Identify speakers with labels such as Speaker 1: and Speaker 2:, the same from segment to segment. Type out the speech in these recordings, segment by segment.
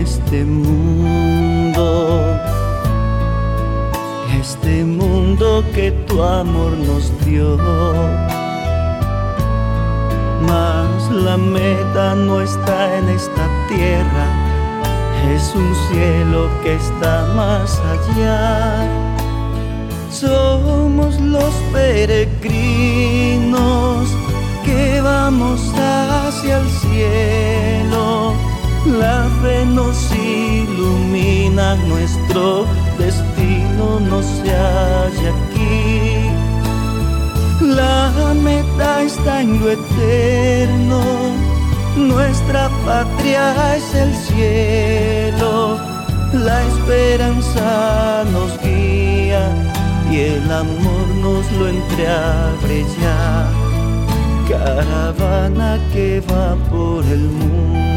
Speaker 1: este mundo. Este mundo que tu amor nos dio. Mas la meta no está en esta tierra, es un cielo que está más allá. Somos los peregrinos que vamos hacia el cielo. La fe nos ilumina, nuestro destino no se halla aquí. La meta está en lo eterno, nuestra patria es el cielo. La esperanza nos guía y el amor nos lo entreabre ya caravana que va por el mundo,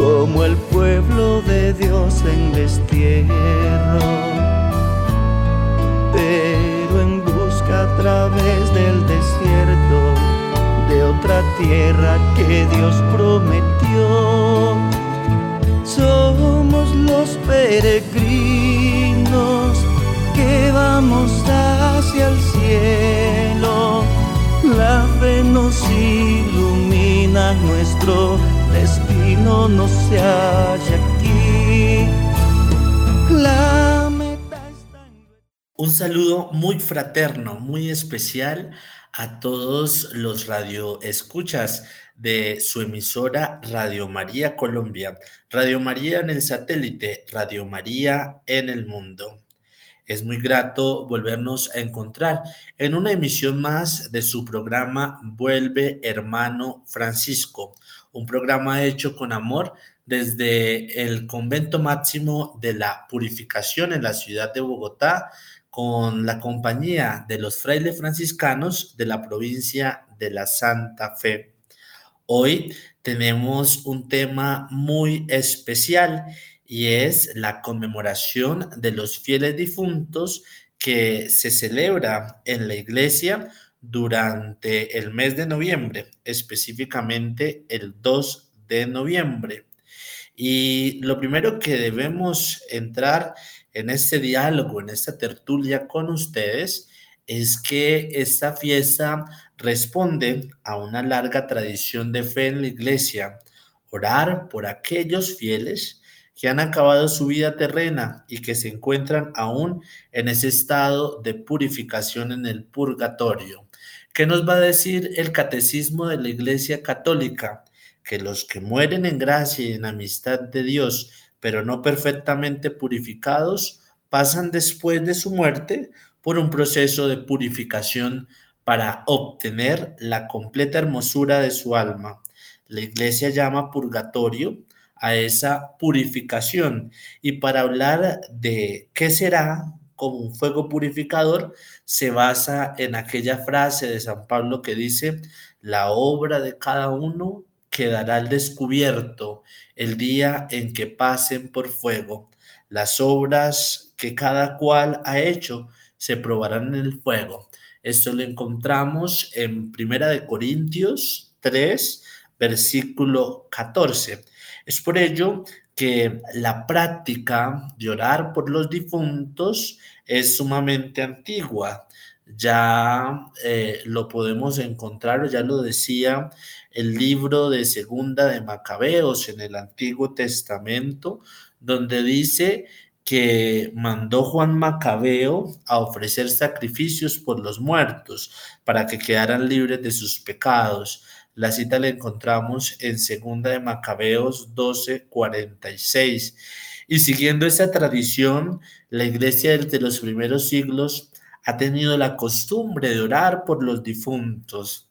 Speaker 1: como el pueblo de Dios en destierro, pero en busca a través del desierto de otra tierra que Dios prometió. Somos los peregrinos que vamos hacia el cielo. La fe nos ilumina, nuestro no se aquí.
Speaker 2: Un saludo muy fraterno, muy especial a todos los radioescuchas de su emisora Radio María Colombia, Radio María en el satélite, Radio María en el mundo. Es muy grato volvernos a encontrar en una emisión más de su programa Vuelve Hermano Francisco, un programa hecho con amor desde el convento máximo de la purificación en la ciudad de Bogotá, con la compañía de los frailes franciscanos de la provincia de la Santa Fe. Hoy tenemos un tema muy especial y es la conmemoración de los fieles difuntos que se celebra en la iglesia durante el mes de noviembre, específicamente el 2 de noviembre. Y lo primero que debemos entrar en este diálogo, en esta tertulia con ustedes, es que esta fiesta responde a una larga tradición de fe en la iglesia, orar por aquellos fieles que han acabado su vida terrena y que se encuentran aún en ese estado de purificación en el purgatorio. ¿Qué nos va a decir el catecismo de la Iglesia Católica? Que los que mueren en gracia y en amistad de Dios, pero no perfectamente purificados, pasan después de su muerte por un proceso de purificación para obtener la completa hermosura de su alma. La Iglesia llama purgatorio a esa purificación. Y para hablar de qué será como un fuego purificador, se basa en aquella frase de San Pablo que dice, la obra de cada uno quedará al descubierto el día en que pasen por fuego. Las obras que cada cual ha hecho se probarán en el fuego. Esto lo encontramos en Primera de Corintios 3, versículo 14. Es por ello que la práctica de orar por los difuntos es sumamente antigua. Ya eh, lo podemos encontrar, ya lo decía el libro de Segunda de Macabeos en el Antiguo Testamento, donde dice que mandó Juan Macabeo a ofrecer sacrificios por los muertos para que quedaran libres de sus pecados. La cita la encontramos en Segunda de Macabeos 12:46. Y siguiendo esa tradición, la iglesia desde los primeros siglos ha tenido la costumbre de orar por los difuntos.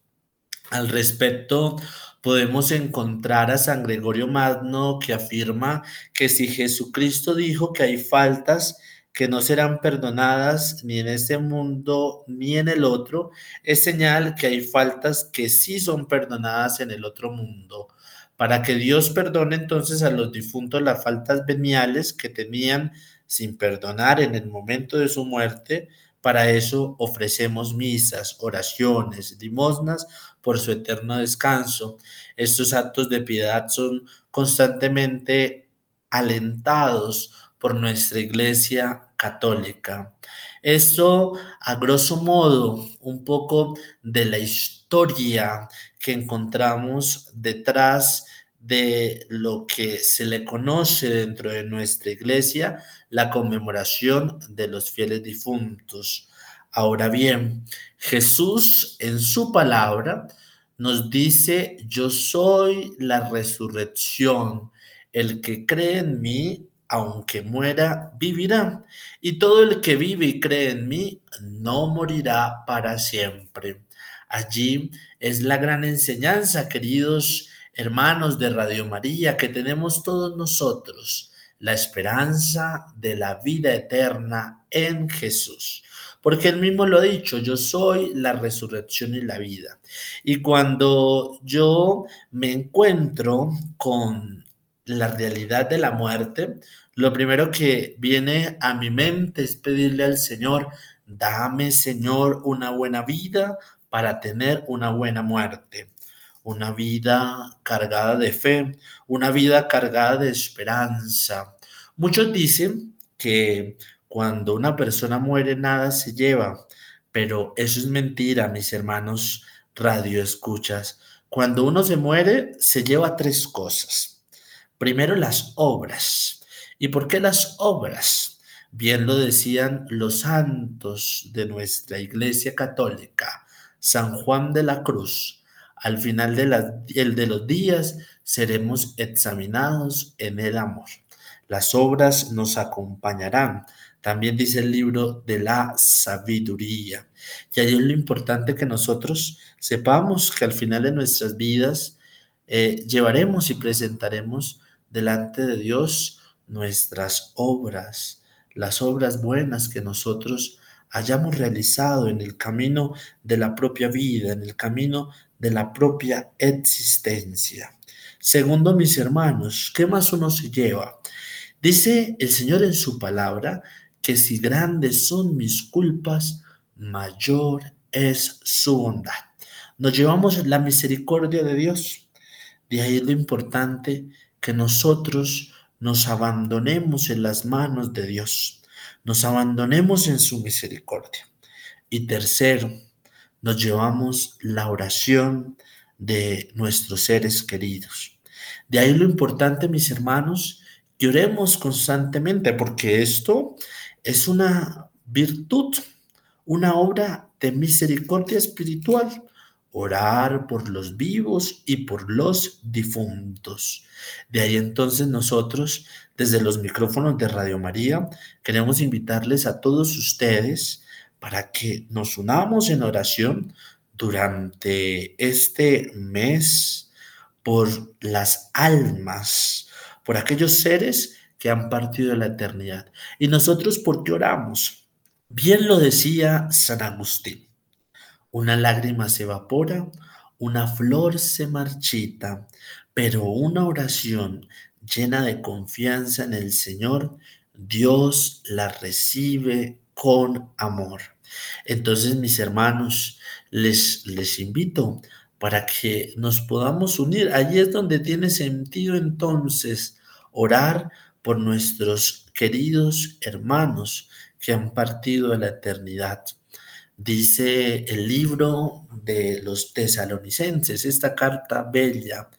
Speaker 2: Al respecto, podemos encontrar a San Gregorio Magno que afirma que si Jesucristo dijo que hay faltas que no serán perdonadas ni en este mundo ni en el otro, es señal que hay faltas que sí son perdonadas en el otro mundo. Para que Dios perdone entonces a los difuntos las faltas veniales que tenían sin perdonar en el momento de su muerte, para eso ofrecemos misas, oraciones, limosnas por su eterno descanso. Estos actos de piedad son constantemente alentados por nuestra Iglesia Católica. Esto, a grosso modo, un poco de la historia que encontramos detrás de lo que se le conoce dentro de nuestra iglesia, la conmemoración de los fieles difuntos. Ahora bien, Jesús en su palabra nos dice, yo soy la resurrección, el que cree en mí, aunque muera, vivirá. Y todo el que vive y cree en mí, no morirá para siempre. Allí es la gran enseñanza, queridos hermanos de Radio María, que tenemos todos nosotros, la esperanza de la vida eterna en Jesús. Porque él mismo lo ha dicho, yo soy la resurrección y la vida. Y cuando yo me encuentro con la realidad de la muerte, lo primero que viene a mi mente es pedirle al Señor, dame Señor una buena vida para tener una buena muerte una vida cargada de fe, una vida cargada de esperanza. Muchos dicen que cuando una persona muere nada se lleva, pero eso es mentira, mis hermanos radio escuchas. Cuando uno se muere, se lleva tres cosas. Primero, las obras. ¿Y por qué las obras? Bien lo decían los santos de nuestra Iglesia Católica, San Juan de la Cruz, al final de, el de los días seremos examinados en el amor. Las obras nos acompañarán. También dice el libro de la sabiduría. Y ahí es lo importante que nosotros sepamos que al final de nuestras vidas eh, llevaremos y presentaremos delante de Dios nuestras obras, las obras buenas que nosotros hayamos realizado en el camino de la propia vida, en el camino de la propia existencia. Segundo, mis hermanos, ¿qué más uno se lleva? Dice el Señor en su palabra que si grandes son mis culpas, mayor es su bondad. Nos llevamos la misericordia de Dios. De ahí lo importante que nosotros nos abandonemos en las manos de Dios, nos abandonemos en su misericordia. Y tercero, nos llevamos la oración de nuestros seres queridos. De ahí lo importante, mis hermanos, que oremos constantemente, porque esto es una virtud, una obra de misericordia espiritual. Orar por los vivos y por los difuntos. De ahí entonces nosotros, desde los micrófonos de Radio María, queremos invitarles a todos ustedes para que nos unamos en oración durante este mes por las almas, por aquellos seres que han partido de la eternidad. ¿Y nosotros por qué oramos? Bien lo decía San Agustín, una lágrima se evapora, una flor se marchita, pero una oración llena de confianza en el Señor, Dios la recibe con amor. Entonces, mis hermanos, les, les invito para que nos podamos unir. Allí es donde tiene sentido entonces orar por nuestros queridos hermanos que han partido de la eternidad. Dice el libro de los tesalonicenses, esta carta bella.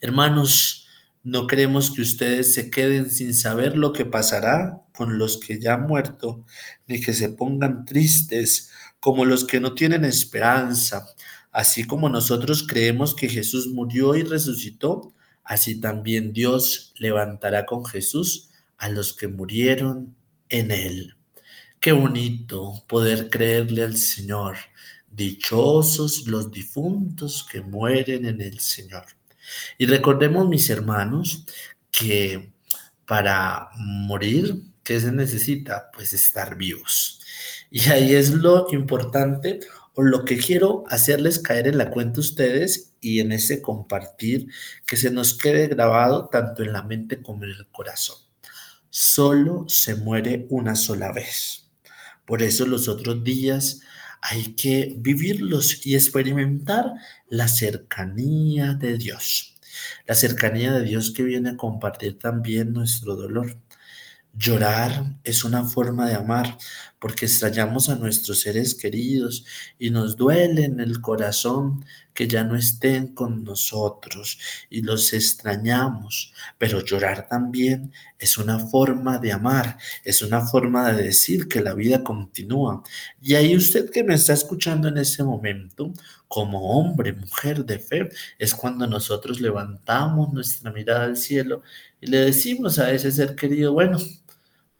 Speaker 2: Hermanos, no queremos que ustedes se queden sin saber lo que pasará con los que ya han muerto, ni que se pongan tristes como los que no tienen esperanza. Así como nosotros creemos que Jesús murió y resucitó, así también Dios levantará con Jesús a los que murieron en él. Qué bonito poder creerle al Señor. Dichosos los difuntos que mueren en el Señor. Y recordemos, mis hermanos, que para morir, ¿qué se necesita? Pues estar vivos. Y ahí es lo importante o lo que quiero hacerles caer en la cuenta ustedes y en ese compartir que se nos quede grabado tanto en la mente como en el corazón. Solo se muere una sola vez. Por eso los otros días hay que vivirlos y experimentar la cercanía de Dios. La cercanía de Dios que viene a compartir también nuestro dolor. Llorar es una forma de amar porque extrañamos a nuestros seres queridos y nos duele en el corazón que ya no estén con nosotros y los extrañamos. Pero llorar también es una forma de amar, es una forma de decir que la vida continúa. Y ahí usted que me está escuchando en ese momento, como hombre, mujer de fe, es cuando nosotros levantamos nuestra mirada al cielo y le decimos a ese ser querido, bueno,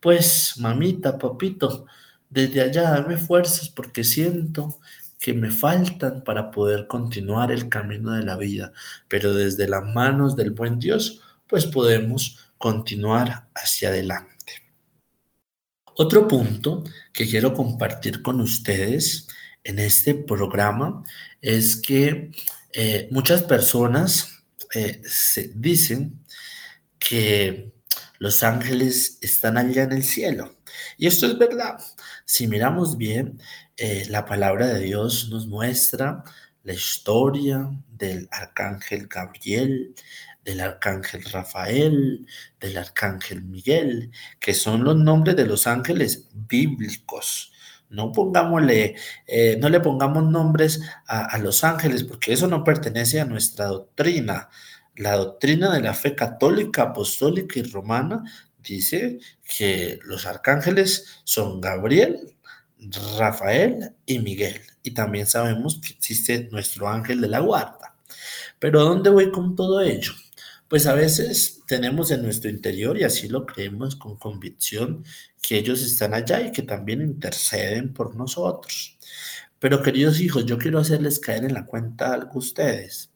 Speaker 2: pues mamita, papito, desde allá dame fuerzas porque siento que me faltan para poder continuar el camino de la vida, pero desde las manos del buen Dios, pues podemos continuar hacia adelante. Otro punto que quiero compartir con ustedes en este programa es que eh, muchas personas eh, se dicen que los ángeles están allá en el cielo. Y esto es verdad. Si miramos bien, eh, la palabra de Dios nos muestra la historia del arcángel Gabriel, del arcángel Rafael, del arcángel Miguel, que son los nombres de los ángeles bíblicos. No pongámosle, eh, no le pongamos nombres a, a los ángeles, porque eso no pertenece a nuestra doctrina. La doctrina de la fe católica, apostólica y romana dice que los arcángeles son Gabriel, Rafael y Miguel. Y también sabemos que existe nuestro ángel de la guarda. Pero ¿dónde voy con todo ello? Pues a veces tenemos en nuestro interior, y así lo creemos con convicción, que ellos están allá y que también interceden por nosotros. Pero queridos hijos, yo quiero hacerles caer en la cuenta algo a ustedes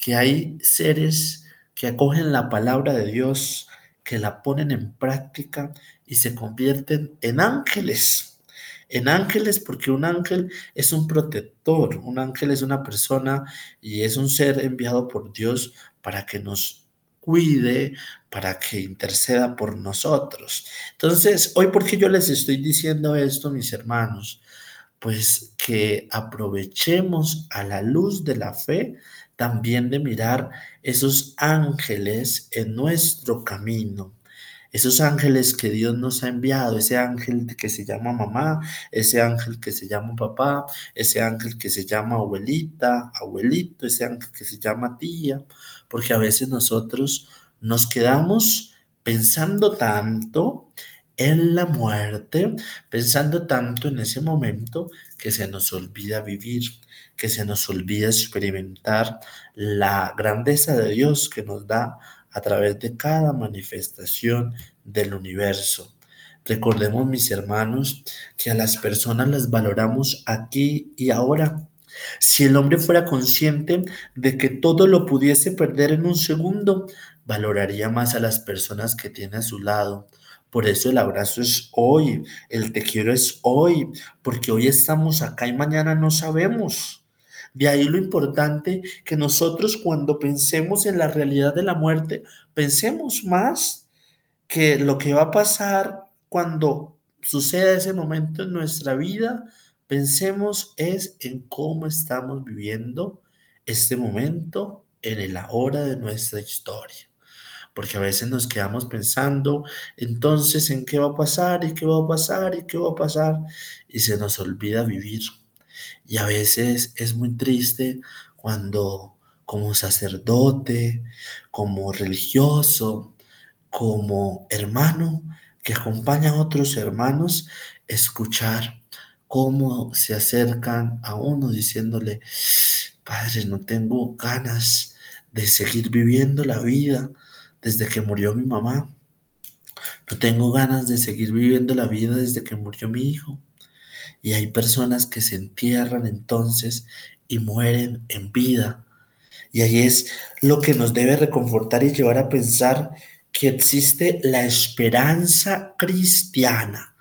Speaker 2: que hay seres que acogen la palabra de Dios, que la ponen en práctica y se convierten en ángeles. En ángeles porque un ángel es un protector, un ángel es una persona y es un ser enviado por Dios para que nos cuide, para que interceda por nosotros. Entonces, hoy, ¿por qué yo les estoy diciendo esto, mis hermanos? Pues que aprovechemos a la luz de la fe también de mirar esos ángeles en nuestro camino. Esos ángeles que Dios nos ha enviado, ese ángel que se llama mamá, ese ángel que se llama papá, ese ángel que se llama abuelita, abuelito, ese ángel que se llama tía, porque a veces nosotros nos quedamos pensando tanto en la muerte, pensando tanto en ese momento que se nos olvida vivir, que se nos olvida experimentar la grandeza de Dios que nos da a través de cada manifestación del universo. Recordemos, mis hermanos, que a las personas las valoramos aquí y ahora. Si el hombre fuera consciente de que todo lo pudiese perder en un segundo, valoraría más a las personas que tiene a su lado por eso el abrazo es hoy, el te quiero es hoy, porque hoy estamos acá y mañana no sabemos. De ahí lo importante que nosotros cuando pensemos en la realidad de la muerte, pensemos más que lo que va a pasar cuando suceda ese momento en nuestra vida, pensemos es en cómo estamos viviendo este momento en el ahora de nuestra historia. Porque a veces nos quedamos pensando entonces en qué va a pasar y qué va a pasar y qué va a pasar y se nos olvida vivir. Y a veces es muy triste cuando como sacerdote, como religioso, como hermano que acompaña a otros hermanos, escuchar cómo se acercan a uno diciéndole, Padre, no tengo ganas de seguir viviendo la vida, desde que murió mi mamá. No tengo ganas de seguir viviendo la vida desde que murió mi hijo. Y hay personas que se entierran entonces y mueren en vida. Y ahí es lo que nos debe reconfortar y llevar a pensar que existe la esperanza cristiana.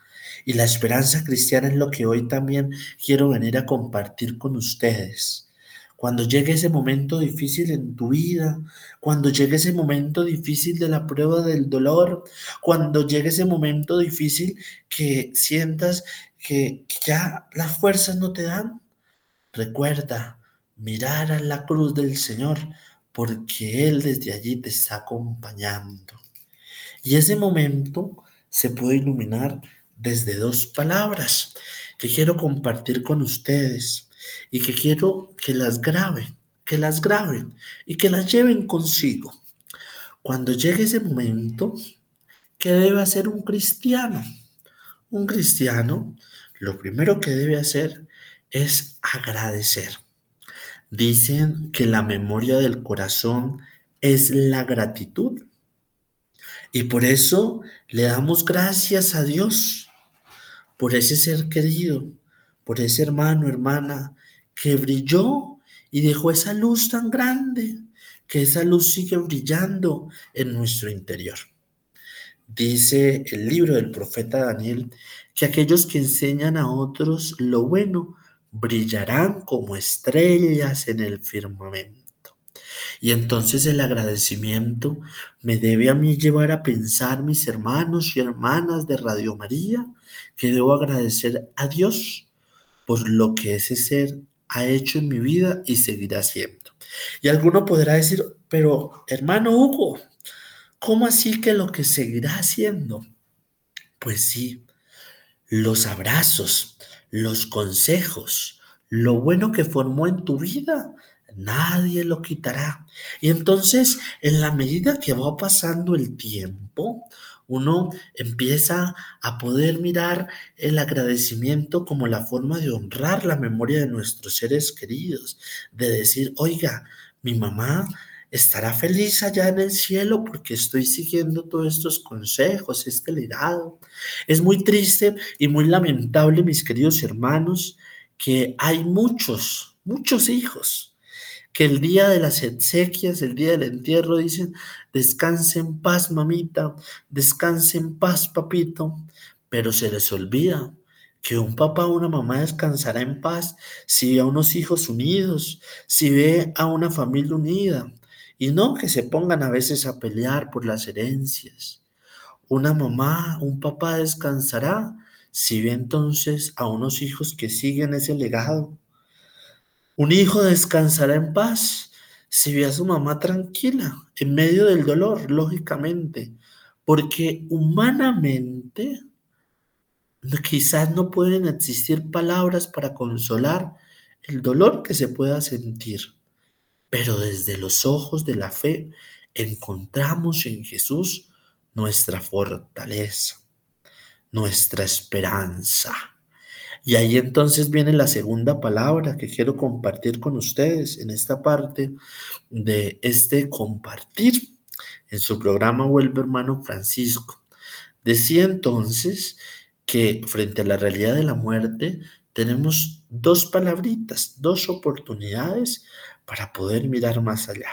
Speaker 2: Y la esperanza cristiana es lo que hoy también quiero venir a compartir con ustedes. cuando llegue ese momento difícil en tu vida, cuando llegue ese momento difícil de la prueba del dolor, cuando llegue ese momento difícil que sientas que ya las fuerzas no te dan, recuerda mirar a la cruz del Señor, porque Él desde allí te está acompañando. Y ese momento se puede iluminar desde dos palabras que quiero compartir con ustedes y que quiero que las graben, que las graben y que las lleven consigo. Cuando llegue ese momento, ¿qué debe hacer un cristiano? Un cristiano lo primero que debe hacer es agradecer. Dicen que la memoria del corazón es la gratitud. Y por eso le damos gracias a Dios por ese ser querido, por ese hermano, hermana que brilló y dejó esa luz tan grande, que esa luz sigue brillando en nuestro interior. Dice el libro del profeta Daniel que aquellos que enseñan a otros lo bueno brillarán como estrellas en el firmamento. Y entonces el agradecimiento me debe a mí llevar a pensar, mis hermanos y hermanas de Radio María, que debo agradecer a Dios por lo que ese ser ha hecho en mi vida y seguirá haciendo. Y alguno podrá decir, pero hermano Hugo, ¿cómo así que lo que seguirá haciendo? Pues sí, los abrazos, los consejos, lo bueno que formó en tu vida, nadie lo quitará. Y entonces, en la medida que va pasando el tiempo, uno empieza a poder mirar el agradecimiento como la forma de honrar la memoria de nuestros seres queridos, de decir, oiga, mi mamá estará feliz allá en el cielo porque estoy siguiendo todos estos consejos, este legado. Es muy triste y muy lamentable, mis queridos hermanos, que hay muchos, muchos hijos que el día de las exequias, el día del entierro, dicen, descanse en paz, mamita, descanse en paz, papito, pero se les olvida que un papá o una mamá descansará en paz si ve a unos hijos unidos, si ve a una familia unida, y no que se pongan a veces a pelear por las herencias. Una mamá, un papá descansará si ve entonces a unos hijos que siguen ese legado un hijo descansará en paz si ve a su mamá tranquila, en medio del dolor, lógicamente, porque humanamente quizás no pueden existir palabras para consolar el dolor que se pueda sentir, pero desde los ojos de la fe encontramos en Jesús nuestra fortaleza, nuestra esperanza. Y ahí entonces viene la segunda palabra que quiero compartir con ustedes en esta parte de este compartir en su programa Vuelve hermano Francisco. Decía entonces que frente a la realidad de la muerte tenemos dos palabritas, dos oportunidades para poder mirar más allá.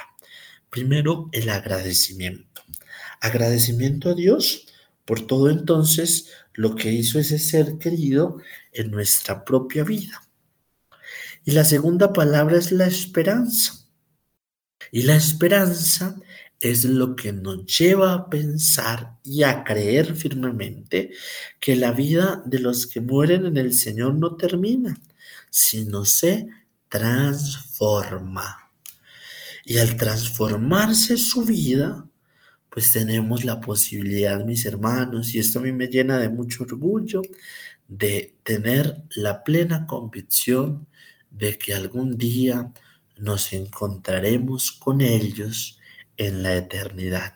Speaker 2: Primero, el agradecimiento. Agradecimiento a Dios por todo entonces lo que hizo ese ser querido en nuestra propia vida. Y la segunda palabra es la esperanza. Y la esperanza es lo que nos lleva a pensar y a creer firmemente que la vida de los que mueren en el Señor no termina, sino se transforma. Y al transformarse su vida, pues tenemos la posibilidad, mis hermanos, y esto a mí me llena de mucho orgullo, de tener la plena convicción de que algún día nos encontraremos con ellos en la eternidad.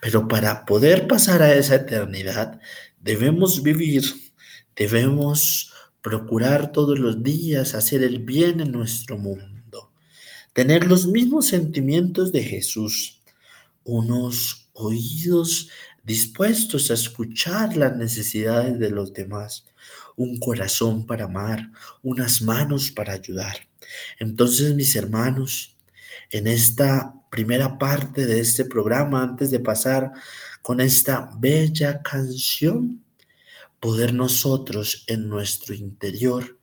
Speaker 2: Pero para poder pasar a esa eternidad, debemos vivir, debemos procurar todos los días hacer el bien en nuestro mundo, tener los mismos sentimientos de Jesús, unos oídos dispuestos a escuchar las necesidades de los demás, un corazón para amar, unas manos para ayudar. Entonces, mis hermanos, en esta primera parte de este programa, antes de pasar con esta bella canción, poder nosotros en nuestro interior,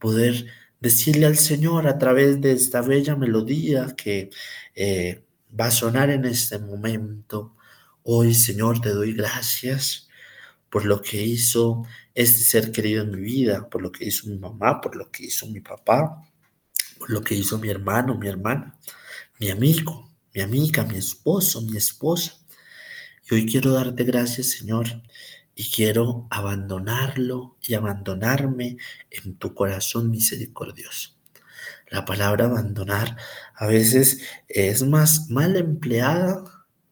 Speaker 2: poder decirle al Señor a través de esta bella melodía que eh, va a sonar en este momento. Hoy, Señor, te doy gracias por lo que hizo este ser querido en mi vida, por lo que hizo mi mamá, por lo que hizo mi papá, por lo que hizo mi hermano, mi hermana, mi amigo, mi amiga, mi esposo, mi esposa. Y hoy quiero darte gracias, Señor, y quiero abandonarlo y abandonarme en tu corazón misericordioso. La palabra abandonar a veces es más mal empleada,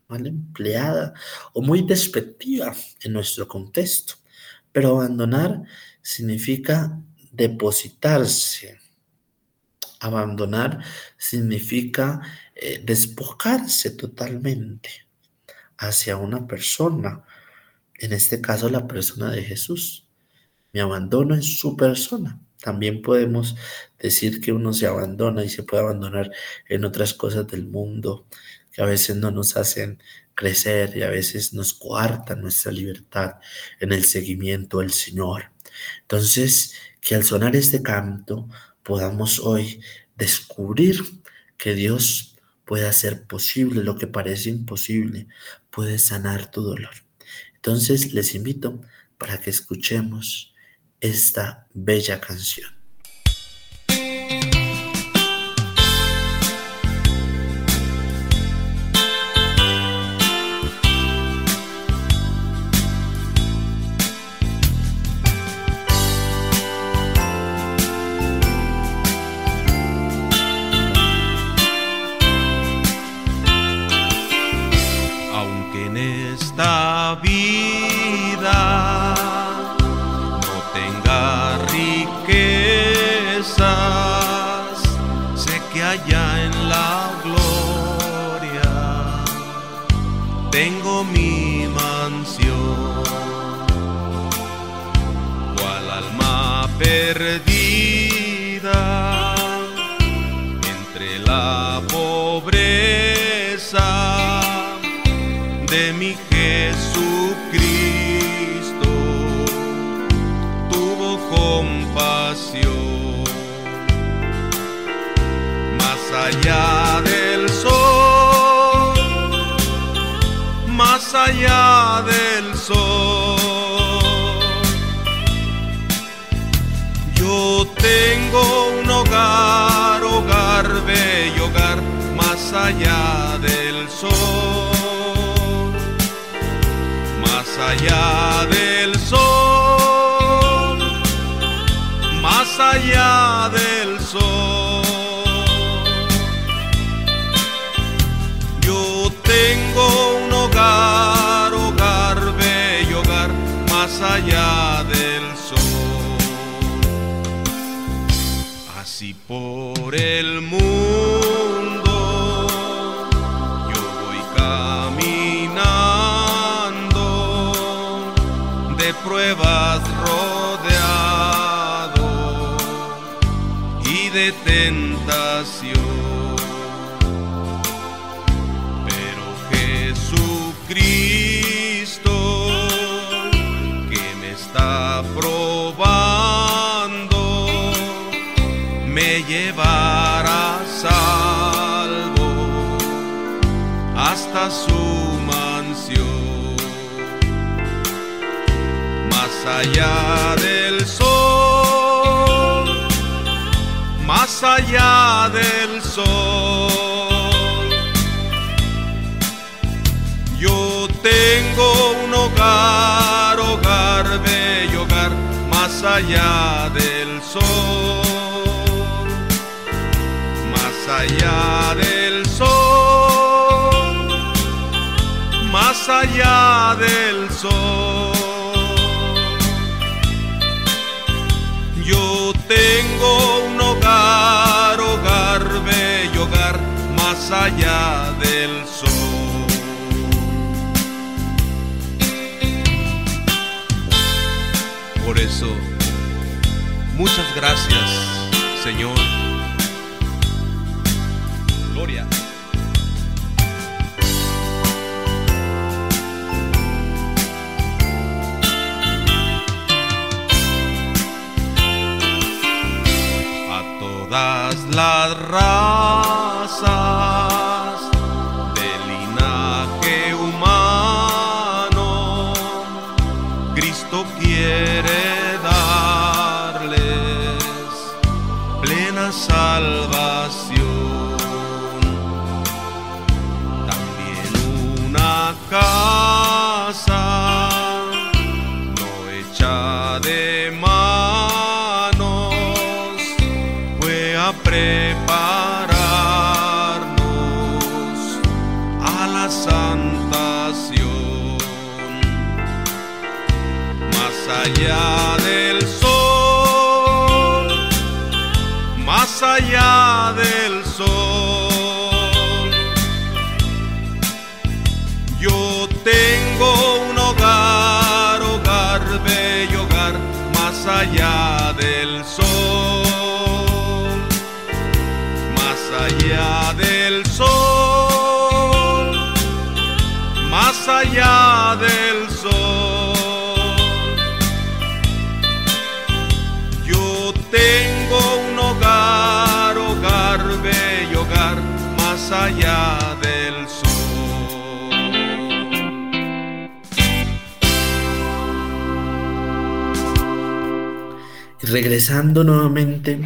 Speaker 2: mal empleada o muy despectiva en nuestro contexto, pero abandonar significa depositarse. Abandonar significa eh, despojarse totalmente hacia una persona, en este caso la persona de Jesús. Me abandono en su persona. También podemos decir que uno se abandona y se puede abandonar en otras cosas del mundo que a veces no nos hacen crecer y a veces nos coartan nuestra libertad en el seguimiento del Señor. Entonces, que al sonar este canto podamos hoy descubrir que Dios puede hacer posible lo que parece imposible, puede sanar tu dolor. Entonces les invito para que escuchemos esta bella canción.
Speaker 1: Saudatio allá del sol, más allá del sol, más allá del sol. Yo tengo un hogar, hogar, bello hogar, más allá del sol. Muchas gracias, Señor. Gloria. A
Speaker 3: todas las
Speaker 2: regresando nuevamente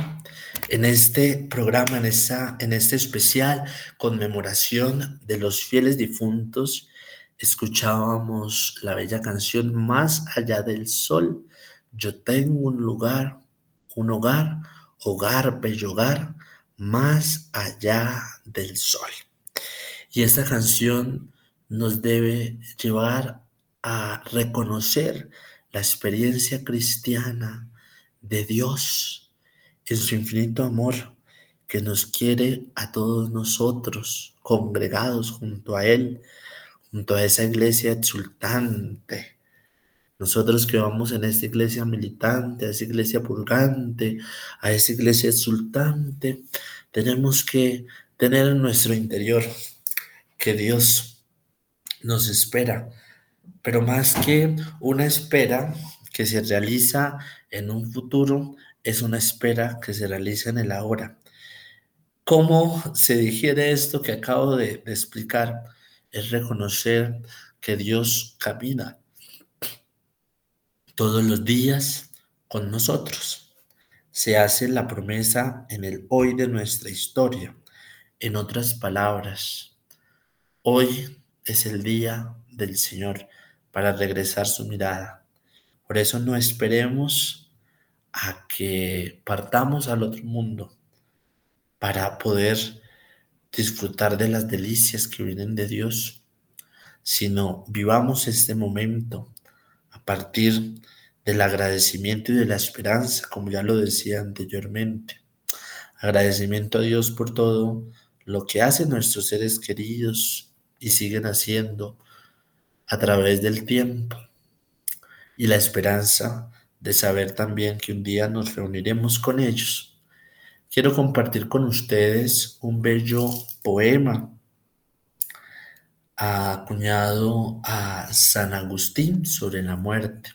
Speaker 2: en este programa, en, esa, en este especial conmemoración de los fieles difuntos, escuchábamos la bella canción Más allá del sol. Yo tengo un lugar, un hogar, hogar, bello hogar, más allá del sol. Y esta canción nos debe llevar a reconocer la experiencia cristiana de Dios en su infinito amor que nos quiere a todos nosotros congregados junto a Él, junto a esa iglesia exultante. Nosotros que vamos en esta iglesia militante, a esa iglesia purgante, a esa iglesia exultante, tenemos que tener en nuestro interior que Dios nos espera, pero más que una espera que se realiza en un futuro, es una espera que se realiza en el ahora. ¿Cómo se digiere esto que acabo de, de explicar? Es reconocer que Dios camina todos los días con nosotros. Se hace la promesa en el hoy de nuestra historia. En otras palabras, hoy es el día del Señor para regresar su mirada. Por eso no esperemos a que partamos al otro mundo para poder disfrutar de las delicias que vienen de Dios, sino vivamos este momento a partir del agradecimiento y de la esperanza, como ya lo decía anteriormente. Agradecimiento a Dios por todo lo que hacen nuestros seres queridos y siguen haciendo a través del tiempo. Y la esperanza de saber también que un día nos reuniremos con ellos. Quiero compartir con ustedes un bello poema acuñado a San Agustín sobre la muerte.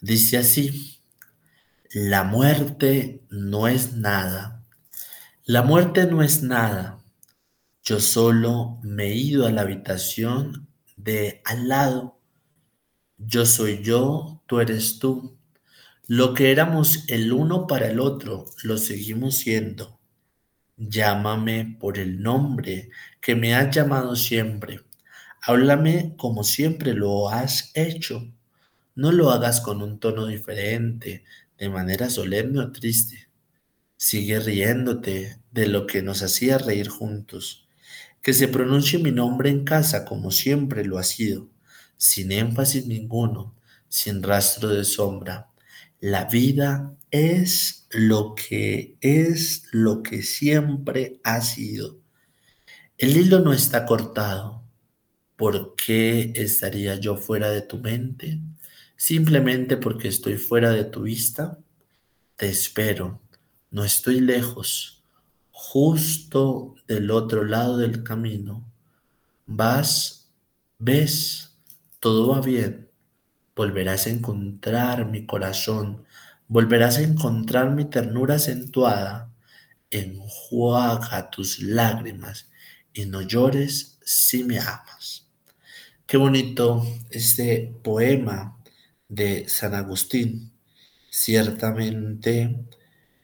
Speaker 2: Dice así, la muerte no es nada, la muerte no es nada, yo solo me he ido a la habitación de al lado, yo soy yo, tú eres tú, lo que éramos el uno para el otro, lo seguimos siendo. Llámame por el nombre que me has llamado siempre. Háblame como siempre lo has hecho. No lo hagas con un tono diferente, de manera solemne o triste. Sigue riéndote de lo que nos hacía reír juntos. Que se pronuncie mi nombre en casa como siempre lo ha sido, sin énfasis ninguno, sin rastro de sombra. La vida es lo que es lo que siempre ha sido. El hilo no está cortado. ¿Por qué estaría yo fuera de tu mente? Simplemente porque estoy fuera de tu vista. Te espero. No estoy lejos. Justo del otro lado del camino. Vas, ves, todo va bien. Volverás a encontrar mi corazón Volverás a encontrar mi ternura acentuada, enjuaga tus lágrimas y no llores si me amas. Qué bonito este poema de San Agustín. Ciertamente,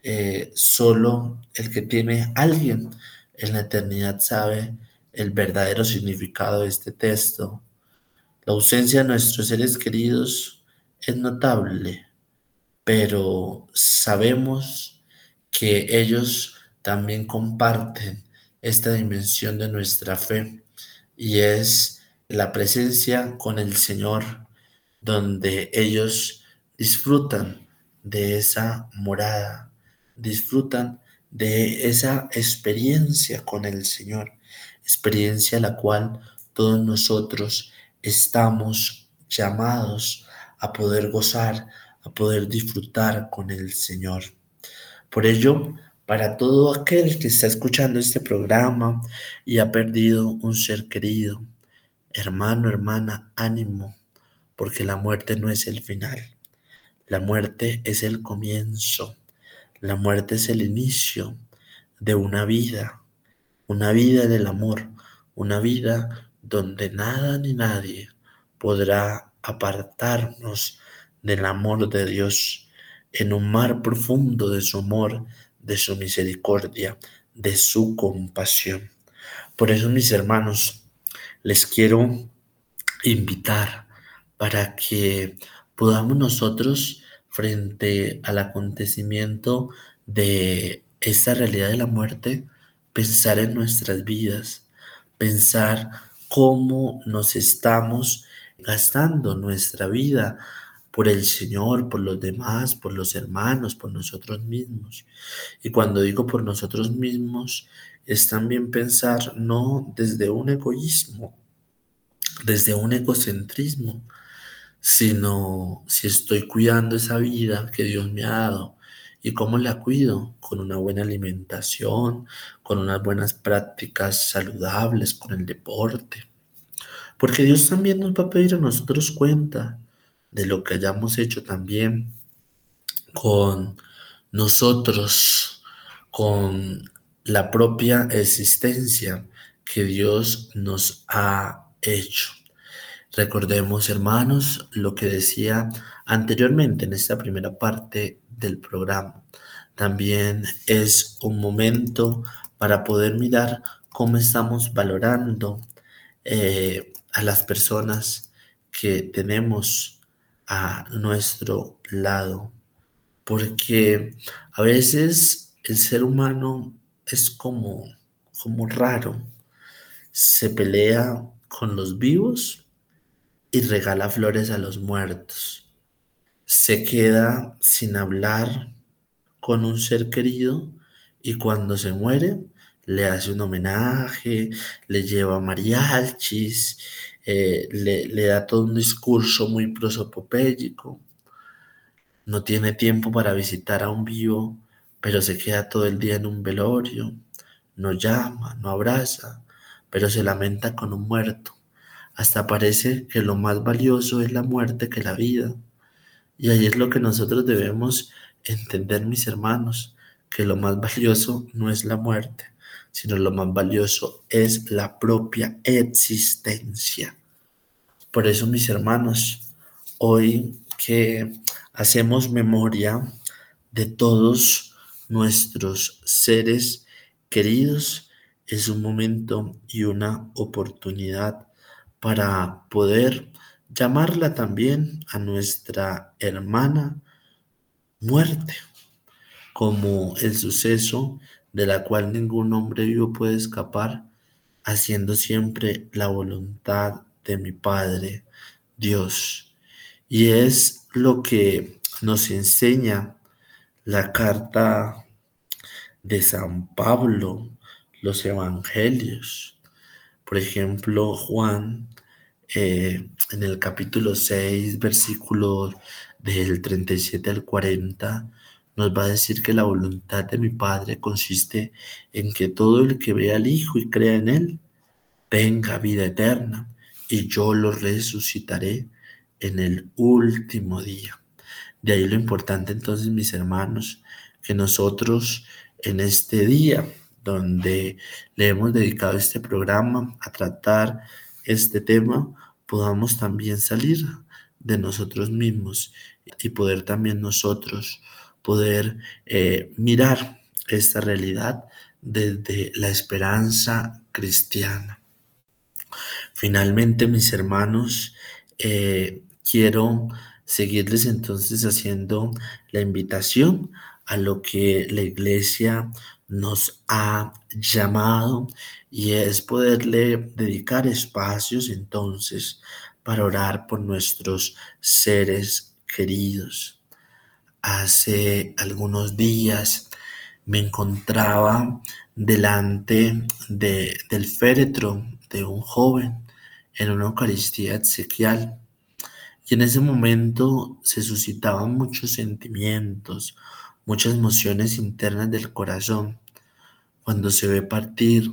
Speaker 2: eh, solo el que tiene alguien en la eternidad sabe el verdadero significado de este texto. La ausencia de nuestros seres queridos es notable, pero sabemos que ellos también comparten esta dimensión de nuestra fe y es la presencia con el Señor, donde ellos disfrutan de esa morada, disfrutan de esa experiencia con el Señor, experiencia la cual todos nosotros estamos llamados a poder gozar, a poder disfrutar con el Señor. Por ello, para todo aquel que está escuchando este programa y ha perdido un ser querido, hermano, hermana, ánimo, porque la muerte no es el final. La muerte es el comienzo. La muerte es el inicio de una vida, una vida del amor, una vida donde nada ni nadie podrá apartarnos del amor de Dios en un mar profundo de su amor de su misericordia, de su compasión. Por eso, mis hermanos, les quiero invitar para que podamos nosotros, frente al acontecimiento de esta realidad de la muerte, pensar en nuestras vidas, pensar cómo nos estamos gastando nuestra vida por el Señor, por los demás, por los hermanos, por nosotros mismos. Y cuando digo por nosotros mismos, es también pensar no desde un egoísmo, desde un egocentrismo, sino si estoy cuidando esa vida que Dios me ha dado. ¿Y cómo la cuido? Con una buena alimentación, con unas buenas prácticas saludables, con el deporte. Porque Dios también nos va a pedir a nosotros cuenta de lo que hayamos hecho también con nosotros, con la propia existencia que Dios nos ha hecho. Recordemos, hermanos, lo que decía anteriormente en esta primera parte del programa. También es un momento para poder mirar cómo estamos valorando eh, a las personas que tenemos a nuestro lado, porque a veces el ser humano es como, como raro, se pelea con los vivos y regala flores a los muertos, se queda sin hablar con un ser querido y cuando se muere le hace un homenaje, le lleva mariachis eh, le, da todo un discurso muy prosopopéyico, no tiene tiempo para visitar a un vivo, pero se queda todo el día en un velorio, no llama, no abraza, pero se lamenta con un muerto. Hasta parece que lo más valioso es la muerte que la vida. Y ahí es lo que nosotros debemos entender, mis hermanos, que lo más valioso no es la muerte, sino lo más valioso es la propia existencia. Por eso, mis hermanos, hoy que hacemos memoria de todos nuestros seres queridos, es un momento y una oportunidad para poder llamarla también a nuestra hermana muerte, como el suceso de la cual ningún hombre vivo puede escapar, haciendo siempre la voluntad de mi Padre Dios. Y es lo que nos enseña la carta de San Pablo, los evangelios. Por ejemplo, Juan eh, en el capítulo 6, versículos del 37 al 40, nos va a decir que la voluntad de mi Padre consiste en que todo el que vea al Hijo y crea en Él tenga vida eterna, y yo lo resucitaré en el último día. De ahí lo importante entonces, mis hermanos, que nosotros en este día donde le hemos dedicado este programa a tratar este tema, podamos también salir de nosotros mismos y poder también nosotros poder eh, mirar esta realidad desde la esperanza cristiana. Finalmente, mis hermanos, eh, quiero seguirles entonces haciendo la invitación a lo que la iglesia nos ha llamado y es poderle dedicar espacios entonces para orar por nuestros seres queridos. Hace algunos días me encontraba delante de, del féretro de un joven en una Eucaristía exequial y en ese momento se suscitaban muchos sentimientos, muchas emociones internas del corazón cuando se ve partir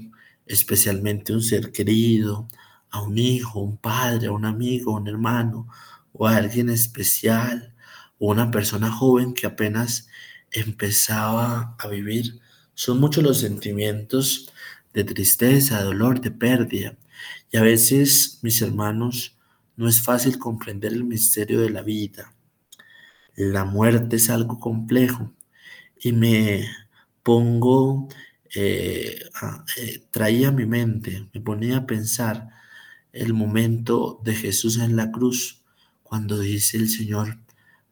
Speaker 2: especialmente un ser querido, a un hijo, un padre, a un amigo, un hermano o a alguien especial o una persona joven que apenas empezaba a vivir. Son muchos los sentimientos de tristeza, de dolor, de pérdida. Y a veces, mis hermanos, no es fácil comprender el misterio de la vida. La muerte es algo complejo y me pongo, eh, eh, traía a mi mente, me ponía a pensar el momento de Jesús en la cruz, cuando dice el Señor,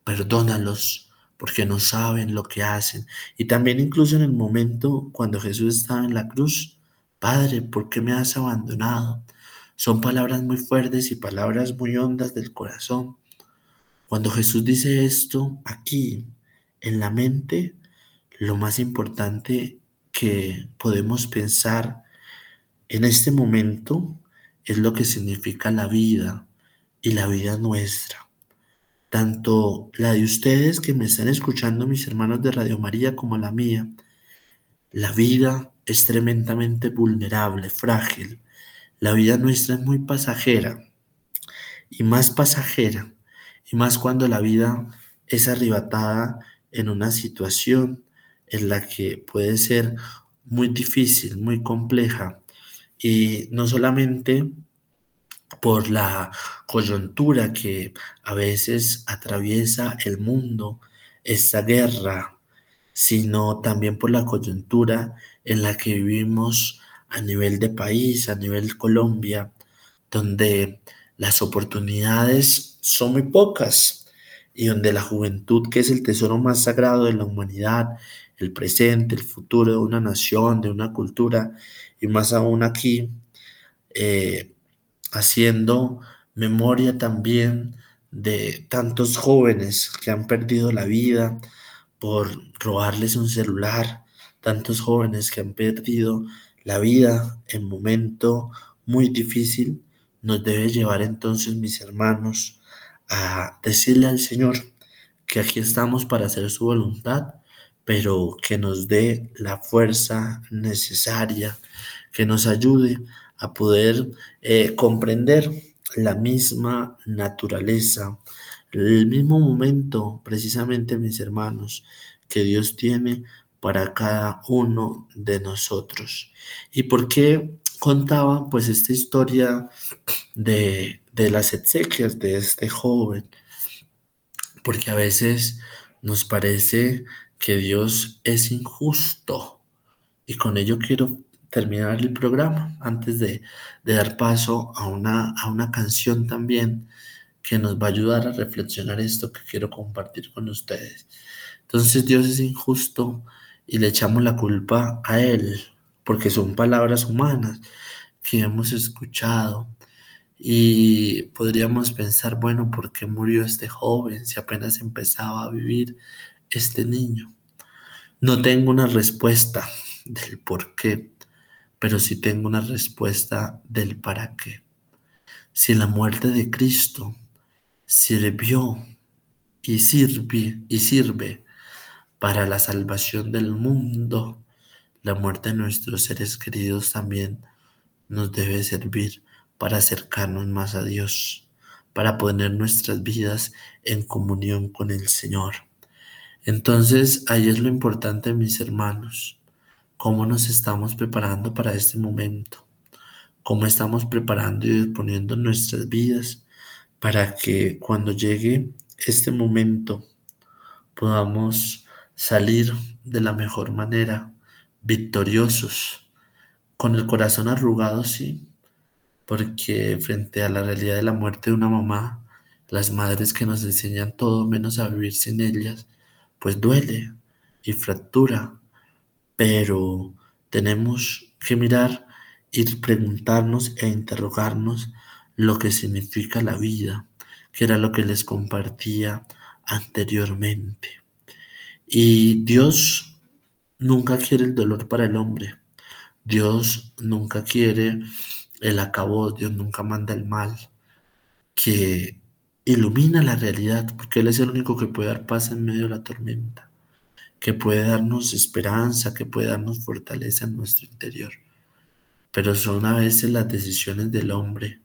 Speaker 2: perdónalos porque no saben lo que hacen. Y también incluso en el momento cuando Jesús estaba en la cruz, Padre, ¿por qué me has abandonado? Son palabras muy fuertes y palabras muy hondas del corazón. Cuando Jesús dice esto aquí, en la mente, lo más importante que podemos pensar en este momento es lo que significa la vida y la vida nuestra. Tanto la de ustedes que me están escuchando, mis hermanos de Radio María, como la mía. La vida es tremendamente vulnerable, frágil. La vida nuestra es muy pasajera y más pasajera y más cuando la vida es arrebatada en una situación en la que puede ser muy difícil, muy compleja. Y no solamente por la coyuntura que a veces atraviesa el mundo, esta guerra, sino también por la coyuntura en la que vivimos a nivel de país, a nivel Colombia, donde las oportunidades son muy pocas y donde la juventud, que es el tesoro más sagrado de la humanidad, el presente, el futuro de una nación, de una cultura, y más aún aquí, eh, haciendo memoria también de tantos jóvenes que han perdido la vida por robarles un celular, tantos jóvenes que han perdido la vida en momento muy difícil, nos debe llevar entonces, mis hermanos, a decirle al Señor que aquí estamos para hacer su voluntad, pero que nos dé la fuerza necesaria, que nos ayude a poder eh, comprender la misma naturaleza, el mismo momento, precisamente mis hermanos, que Dios tiene para cada uno de nosotros. ¿Y por qué contaba pues esta historia de, de las exequias de este joven? Porque a veces nos parece que Dios es injusto. Y con ello quiero terminar el programa antes de, dar paso a una, a una canción también que nos va a ayudar a reflexionar esto que quiero compartir con ustedes. Entonces Dios es injusto y le echamos la culpa a Él, porque son palabras humanas que hemos escuchado. Y podríamos pensar, bueno, ¿por qué murió este joven si apenas empezaba a vivir este niño? No tengo una respuesta del por qué, pero sí tengo una respuesta del para qué. Si la muerte de Cristo sirvió y sirve y sirve para la salvación del mundo, la muerte de nuestros seres queridos también nos debe servir para acercarnos más a Dios, para poner nuestras vidas en comunión con el Señor. Entonces, ahí es lo importante, mis hermanos, cómo nos estamos preparando para este momento, cómo estamos preparando y disponiendo nuestras vidas para que cuando llegue este momento podamos salir de la mejor manera, victoriosos, con el corazón arrugado, sí, porque frente a la realidad de la muerte de una mamá, las madres que nos enseñan todo menos a vivir sin ellas, pues duele y fractura, pero tenemos que mirar y preguntarnos e interrogarnos lo que significa la vida, que era lo que les compartía anteriormente. Y Dios nunca quiere el dolor para el hombre. Dios nunca quiere el acabó, Dios nunca manda el mal, que ilumina la realidad, porque Él es el único que puede dar paz en medio de la tormenta, que puede darnos esperanza, que puede darnos fortaleza en nuestro interior. Pero son a veces las decisiones del hombre,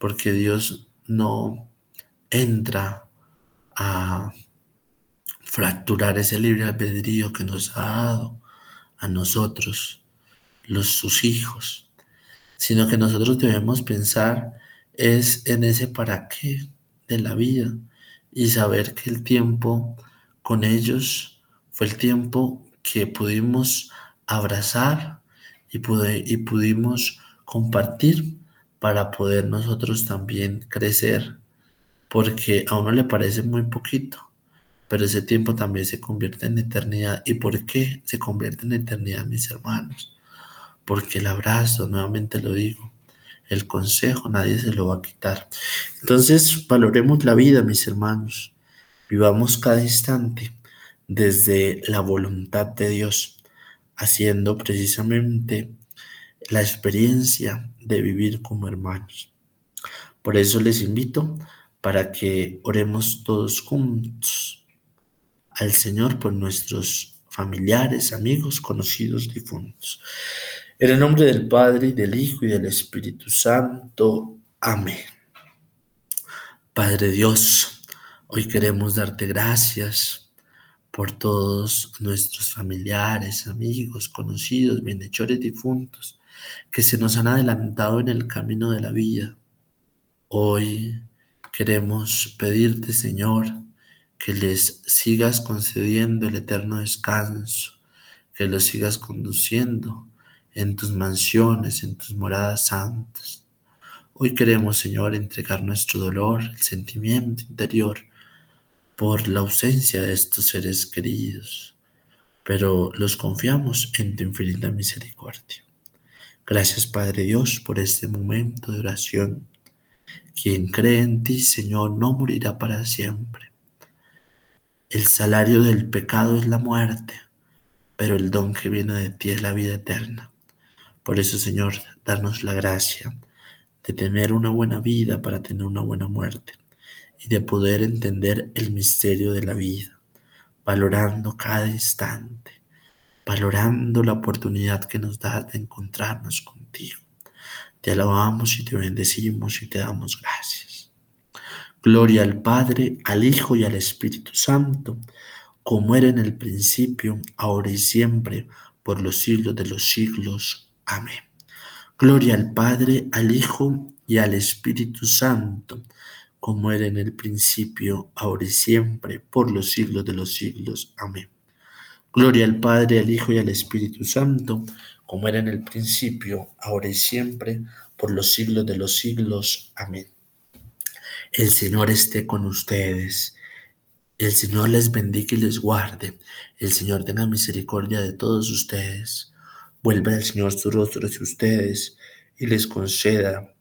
Speaker 2: porque Dios no entra a fracturar ese libre albedrío que nos ha dado a nosotros, los sus hijos sino que nosotros debemos pensar es en ese para qué de la vida y saber que el tiempo con ellos fue el tiempo que pudimos abrazar y, y pudimos compartir para poder nosotros también crecer, porque a uno le parece muy poquito, pero ese tiempo también se convierte en eternidad. ¿Y por qué se convierte en eternidad, mis hermanos? porque el abrazo, nuevamente lo digo, el consejo nadie se lo va a quitar. Entonces, valoremos la vida, mis hermanos. Vivamos cada instante desde la voluntad de Dios, haciendo precisamente la experiencia de vivir como hermanos. Por eso les invito para que oremos todos juntos al Señor por nuestros familiares, amigos, conocidos, difuntos. En el nombre del Padre, y del Hijo, y del Espíritu Santo. Amén. Padre Dios, hoy queremos darte gracias por todos nuestros familiares, amigos, conocidos, bienhechores difuntos, que se nos han adelantado en el camino de la vida. Hoy queremos pedirte, Señor, que les sigas concediendo el eterno descanso, que los sigas conduciendo en tus mansiones, en tus moradas santas. Hoy queremos, Señor, entregar nuestro dolor, el sentimiento interior por la ausencia de estos seres queridos, pero los confiamos en tu infinita misericordia. Gracias, Padre Dios, por este momento de oración. Quien cree en ti, Señor, no morirá para siempre. El salario del pecado es la muerte, pero el don que viene de ti es la vida eterna. Por eso, Señor, darnos la gracia de tener una buena vida para tener una buena muerte y de poder entender el misterio de la vida, valorando cada instante, valorando la oportunidad que nos da de encontrarnos contigo. Te alabamos y te bendecimos y te damos gracias. Gloria al Padre, al Hijo y al Espíritu Santo, como era en el principio, ahora y siempre, por los siglos de los siglos. Amén. Gloria al Padre, al Hijo y al Espíritu Santo, como era en el principio, ahora y siempre, por los siglos de los siglos. Amén. Gloria al Padre, al Hijo y al Espíritu Santo, como era en el principio, ahora y siempre, por los siglos de los siglos. Amén. El Señor esté con ustedes. El Señor les bendiga y les guarde. El Señor tenga misericordia de todos ustedes Vuelva el Señor su rostro hacia ustedes y les conceda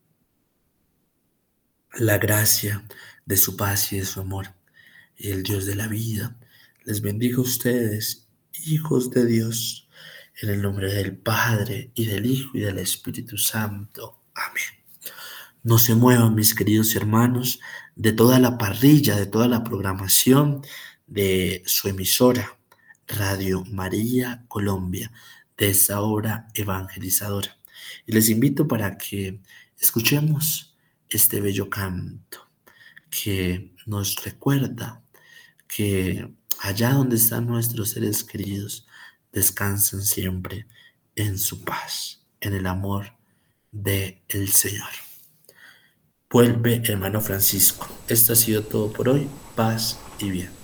Speaker 2: la gracia de su paz y de su amor. Y el Dios de la vida les bendiga a ustedes, hijos de Dios, en el nombre del Padre y del Hijo y del Espíritu Santo. Amén. No se muevan, mis queridos hermanos, de toda la parrilla, de toda la programación de su emisora, Radio María Colombia de esa obra evangelizadora. Y les invito para que escuchemos este bello canto que nos recuerda que allá donde están nuestros seres queridos,
Speaker 4: descansen siempre en su paz, en el amor del el Señor. Vuelve, hermano Francisco. Esto ha sido todo por hoy. Paz y bien.